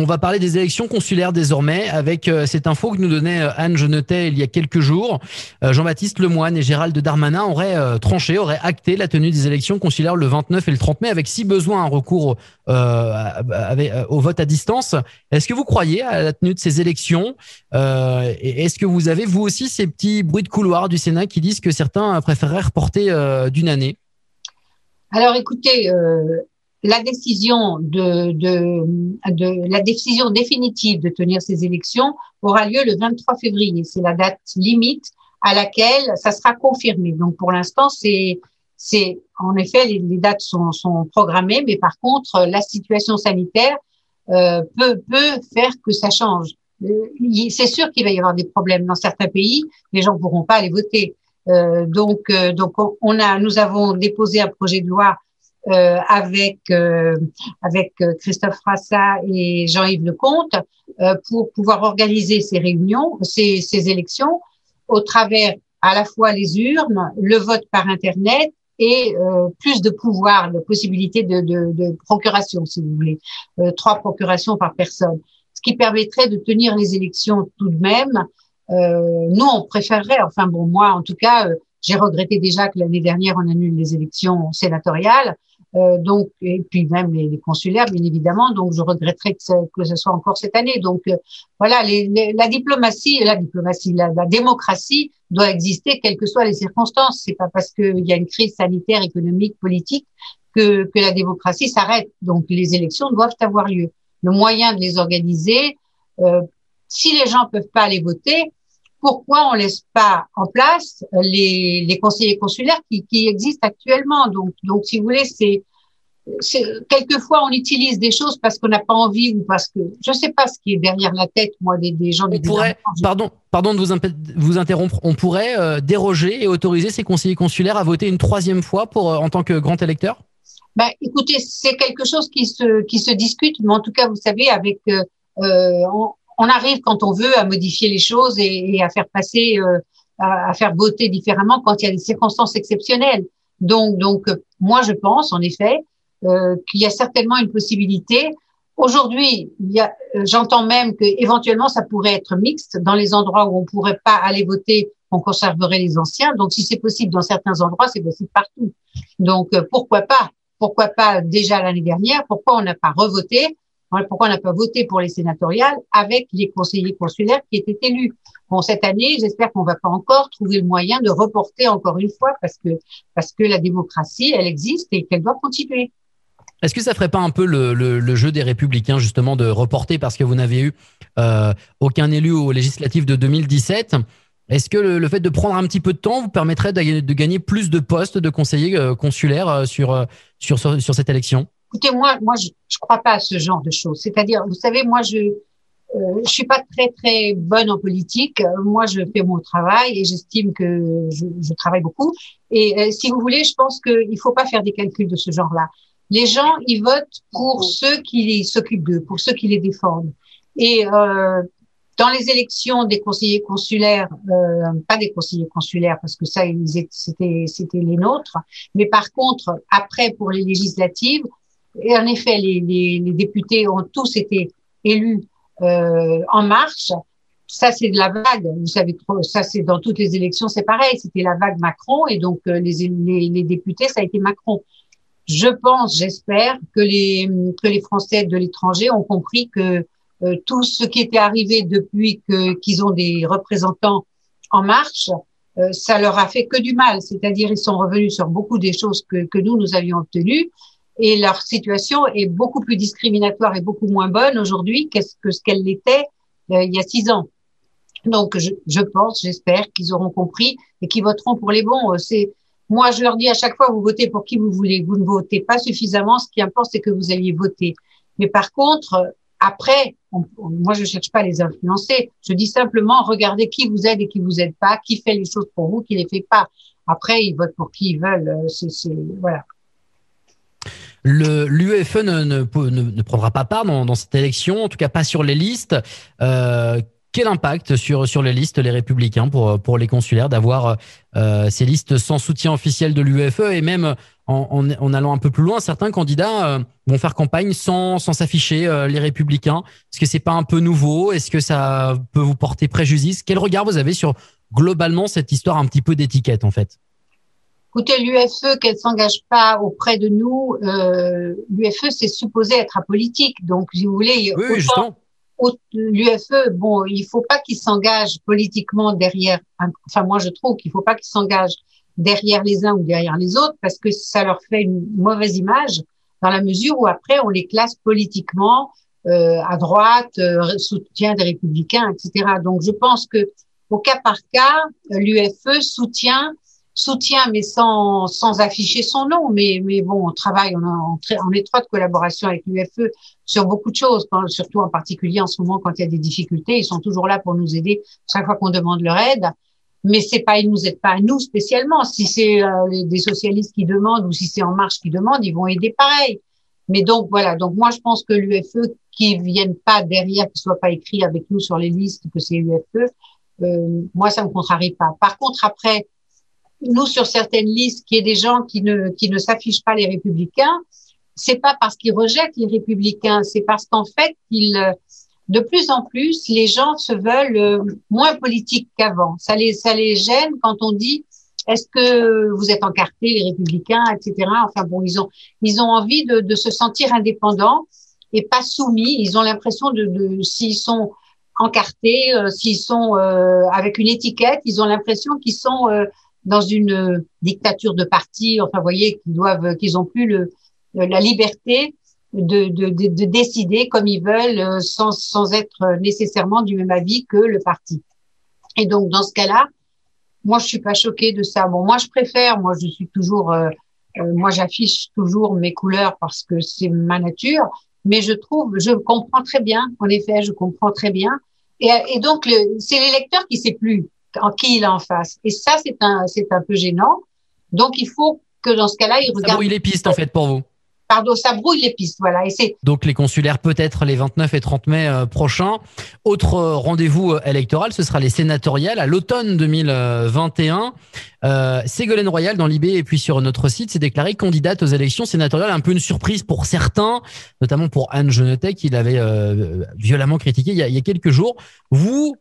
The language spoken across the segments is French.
On va parler des élections consulaires désormais avec euh, cette info que nous donnait euh, Anne Genetet il y a quelques jours. Euh, Jean-Baptiste Lemoyne et Gérald Darmanin auraient tranché, auraient acté la tenue des élections consulaires le 29 et le 30 mai avec si besoin un recours au vote à distance. Est-ce que vous croyez à la tenue de ces élections? Est-ce que vous avez vous aussi ces petits bruits de couloir du Sénat qui disent que certains préféreraient reporter d'une année? Alors écoutez, la décision de, de, de, la décision définitive de tenir ces élections aura lieu le 23 février. C'est la date limite à laquelle ça sera confirmé. Donc pour l'instant, c'est c'est en effet les, dates sont, sont programmées, mais par contre la situation sanitaire euh, peut peut faire que ça change. Euh, c'est sûr qu'il va y avoir des problèmes dans certains pays. Les gens pourront pas aller voter. Euh, donc euh, donc on a nous avons déposé un projet de loi euh, avec euh, avec euh, Christophe Frassa et Jean-Yves Lecomte pour pouvoir organiser ces réunions, ces, ces élections au travers à la fois les urnes, le vote par internet et plus de pouvoir, de possibilités de, de, de, procuration, si vous voulez, trois procurations par personne, ce qui permettrait de tenir les élections tout de même. Euh, nous, on préférerait, enfin bon, moi en tout cas, j'ai regretté déjà que l'année dernière on annule les élections sénatoriales. Euh, donc et puis même les, consulaires bien évidemment. Donc je regretterais que, que ce soit encore cette année. Donc euh, voilà les, les, la diplomatie la diplomatie la, la, démocratie doit exister quelles que soient les circonstances. C'est pas parce qu'il y a une crise sanitaire économique politique que, que la démocratie s'arrête. Donc les élections doivent avoir lieu. Le moyen de les organiser euh, si les gens peuvent pas aller voter pourquoi on laisse pas en place les, les conseillers consulaires qui, qui, existent actuellement Donc, donc si vous voulez, c'est quelquefois on utilise des choses parce qu'on n'a pas envie ou parce que je ne sais pas ce qui est derrière la tête moi des, des gens. On pourrait, pardon, pardon de vous, vous interrompre, on pourrait euh, déroger et autoriser ces conseillers consulaires à voter une troisième fois pour euh, en tant que grand électeur? Ben, écoutez, c'est quelque chose qui se qui se discute, mais en tout cas, vous savez, avec euh, on, on arrive quand on veut à modifier les choses et, à faire passer, euh, à, faire voter différemment quand il y a des circonstances exceptionnelles. Donc, donc, euh, moi, je pense en effet euh, qu'il y a certainement une possibilité. Aujourd'hui, j'entends même que éventuellement ça pourrait être mixte dans les endroits où on pourrait pas aller voter, on conserverait les anciens. Donc, si c'est possible dans certains endroits, c'est possible partout. Donc, pourquoi pas? Pourquoi pas déjà l'année dernière? Pourquoi on n'a pas revoté? Pourquoi on n'a pas voté pour les sénatoriales avec les conseillers consulaires qui étaient élus? Bon, cette année, j'espère qu'on va pas encore trouver le moyen de reporter encore une fois parce que, parce que la démocratie, elle existe et qu'elle doit continuer. Est-ce que ça ferait pas un peu le, jeu des républicains justement de reporter parce que vous n'avez eu euh, aucun élu aux législatives de 2017 Est-ce que le, fait de prendre un petit peu de temps vous permettrait de, gagner plus de postes de conseillers euh, consulaires euh, sur, sur, sur cette élection? Écoutez, moi, moi, je, je crois pas à ce genre de choses. C'est-à-dire, vous savez, moi, je, euh, je suis pas très très bonne en politique. Moi, je fais mon travail et j'estime que je, je, travaille beaucoup. Et euh, si vous voulez, je pense qu'il faut pas faire des calculs de ce genre-là. Les gens, ils votent pour ceux qui s'occupent d'eux, pour ceux qui les défendent. Et euh, dans les élections des conseillers consulaires, euh, pas des conseillers consulaires parce que ça, c'était c'était les nôtres, mais par contre, après pour les législatives, et en effet, les, les, les députés ont tous été élus euh, en marche. Ça, c'est de la vague. Vous savez, ça, c'est dans toutes les élections, c'est pareil. C'était la vague Macron et donc euh, les, les, les, députés, ça a été Macron. Je pense, j'espère que les que les Français de l'étranger ont compris que euh, tout ce qui était arrivé depuis que qu'ils ont des représentants en marche, euh, ça leur a fait que du mal. C'est-à-dire, ils sont revenus sur beaucoup des choses que que nous nous avions obtenues et leur situation est beaucoup plus discriminatoire et beaucoup moins bonne aujourd'hui que ce qu'elle l'était euh, il y a six ans. Donc, je, je pense, j'espère qu'ils auront compris et qu'ils voteront pour les bons. Euh, c'est moi, je leur dis à chaque fois, vous votez pour qui vous voulez. Vous ne votez pas suffisamment. Ce qui importe, c'est que vous ayez voté. Mais par contre, après, moi, je cherche pas à les influencer. Je dis simplement, regardez qui vous aide et qui vous aide pas, qui fait les choses pour vous, qui les fait pas. Après, ils votent pour qui ils veulent. Euh, c'est voilà. L'UEFE ne, ne, ne, prendra pas part dans, dans, cette élection, en tout cas pas sur les listes. Euh, quel impact sur sur les listes les républicains pour pour les consulaires d'avoir euh, ces listes sans soutien officiel de l'UEFE et même en, en, allant un peu plus loin, certains candidats euh, vont faire campagne sans sans s'afficher euh, les républicains? Est-ce que c'est pas un peu nouveau? Est-ce que ça peut vous porter préjudice? Quel regard vous avez sur globalement cette histoire un petit peu d'étiquette en fait? Écoutez, l'UFE, qu'elle s'engage pas auprès de nous, euh, l'UFE, c'est supposé être apolitique. Donc, si vous voulez, oui, l'UFE, bon, il faut pas qu'il s'engage politiquement derrière. Enfin, moi, je trouve qu'il faut pas qu'il s'engage derrière les uns ou derrière les autres parce que ça leur fait une mauvaise image dans la mesure où après on les classe politiquement euh, à droite, euh, soutien des républicains, etc. Donc, je pense que au cas par cas, l'UFE soutient soutient, mais sans, sans afficher son nom. Mais, mais bon, on travaille en, en, étroite collaboration avec l'UFE sur beaucoup de choses, surtout en particulier en ce moment quand il y a des difficultés. Ils sont toujours là pour nous aider chaque fois qu'on demande leur aide. Mais c'est pas, ils nous aident pas à nous spécialement. Si c'est euh, des socialistes qui demandent ou si c'est En Marche qui demande, ils vont aider pareil. Mais donc voilà. Donc moi je pense que l'UFE qui viennent pas derrière, qui soit pas écrit avec nous sur les listes que c'est l'UFE, euh, moi ça me contrarie pas. Par contre après nous sur certaines listes qu'il y ait des gens qui ne qui ne s'affichent pas les républicains, c'est pas parce qu'ils rejettent les républicains, c'est parce qu'en fait, ils de plus en plus, les gens se veulent euh, moins politiques qu'avant. Ça les ça les gêne quand on dit est-ce que vous êtes encartés les républicains, etc. Enfin bon, ils ont ils ont envie de, de se sentir indépendants et pas soumis. Ils ont l'impression de, de s'ils sont encartés, euh, s'ils sont euh, avec une étiquette, ils ont l'impression qu'ils sont dans une euh, dictature de parti, enfin, vous voyez, qu'ils doivent, qu'ils ont plus le, la liberté de, de, de, décider comme ils veulent euh, sans, sans être nécessairement du même avis que le parti. Et donc, dans ce cas-là, moi, je suis pas choquée de ça. Bon, moi, je préfère, moi, je suis toujours, euh, moi, j'affiche toujours mes couleurs parce que c'est ma nature, mais je trouve, je comprends très bien, en effet, je comprends très bien. Et, et donc, c'est l'électeur qui sait plus en qui il est en face. Et ça, c'est un, c'est un peu gênant. Donc, il faut que dans ce cas-là, il regarde. Ça brouille les pistes, en fait, pour vous. Pardon, ça brouille les pistes, voilà. Et c'est. Donc, les consulaires, peut-être les 29 et 30 mai euh, prochains. Autre euh, rendez-vous euh, électoral, ce sera les sénatoriales à l'automne 2021. Euh, Ségolène Royal dans l'IB et puis sur notre site s'est déclarée candidate aux élections sénatoriales. Un peu une surprise pour certains, notamment pour Anne Genetet qui l'avait violemment critiqué il y, a, il y a quelques jours. Vous,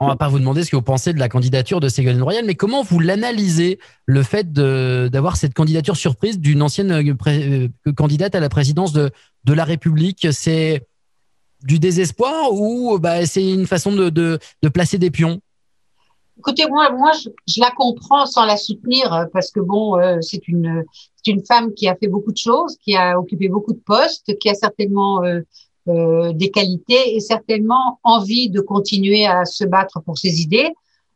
on va pas vous demander ce que vous pensez de la candidature de Ségolène Royal, mais comment vous l'analysez le fait d'avoir cette candidature surprise d'une ancienne euh, euh, candidate à la présidence de, la République? C'est du désespoir ou bah, c'est une façon de, placer des pions? Écoutez, moi, je, la comprends sans la soutenir euh, parce que bon, c'est une, femme qui a fait beaucoup de choses, qui a occupé beaucoup de postes, qui a certainement des qualités et certainement envie de continuer à se battre pour ses idées.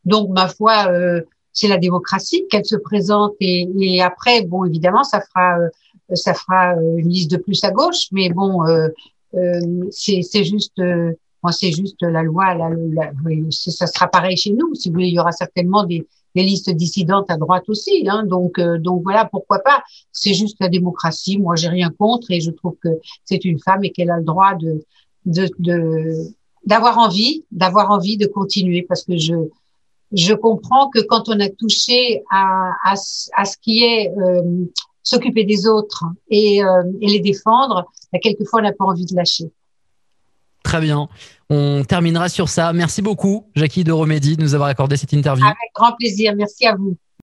Donc, ma foi, euh, c'est la démocratie qu'elle se présente et, après, bon, évidemment, ça fera, euh, ça fera une liste de plus à gauche, mais bon, c'est juste. moi, c'est juste la loi. La, ça sera pareil chez nous. Si vous voulez, il y aura certainement des, des listes dissidentes à droite aussi. Hein, donc, euh, donc voilà, pourquoi pas. C'est juste la démocratie. Moi, j'ai rien contre et je trouve que c'est une femme et qu'elle a le droit de de d'avoir envie, d'avoir envie de continuer parce que je je comprends que quand on a touché à à, à ce qui est euh, s'occuper des autres et, euh, et les défendre, bah, quelquefois on n'a pas envie de lâcher. Très bien. On terminera sur ça. Merci beaucoup, Jackie de Romédy, de nous avoir accordé cette interview. Avec grand plaisir. Merci à vous.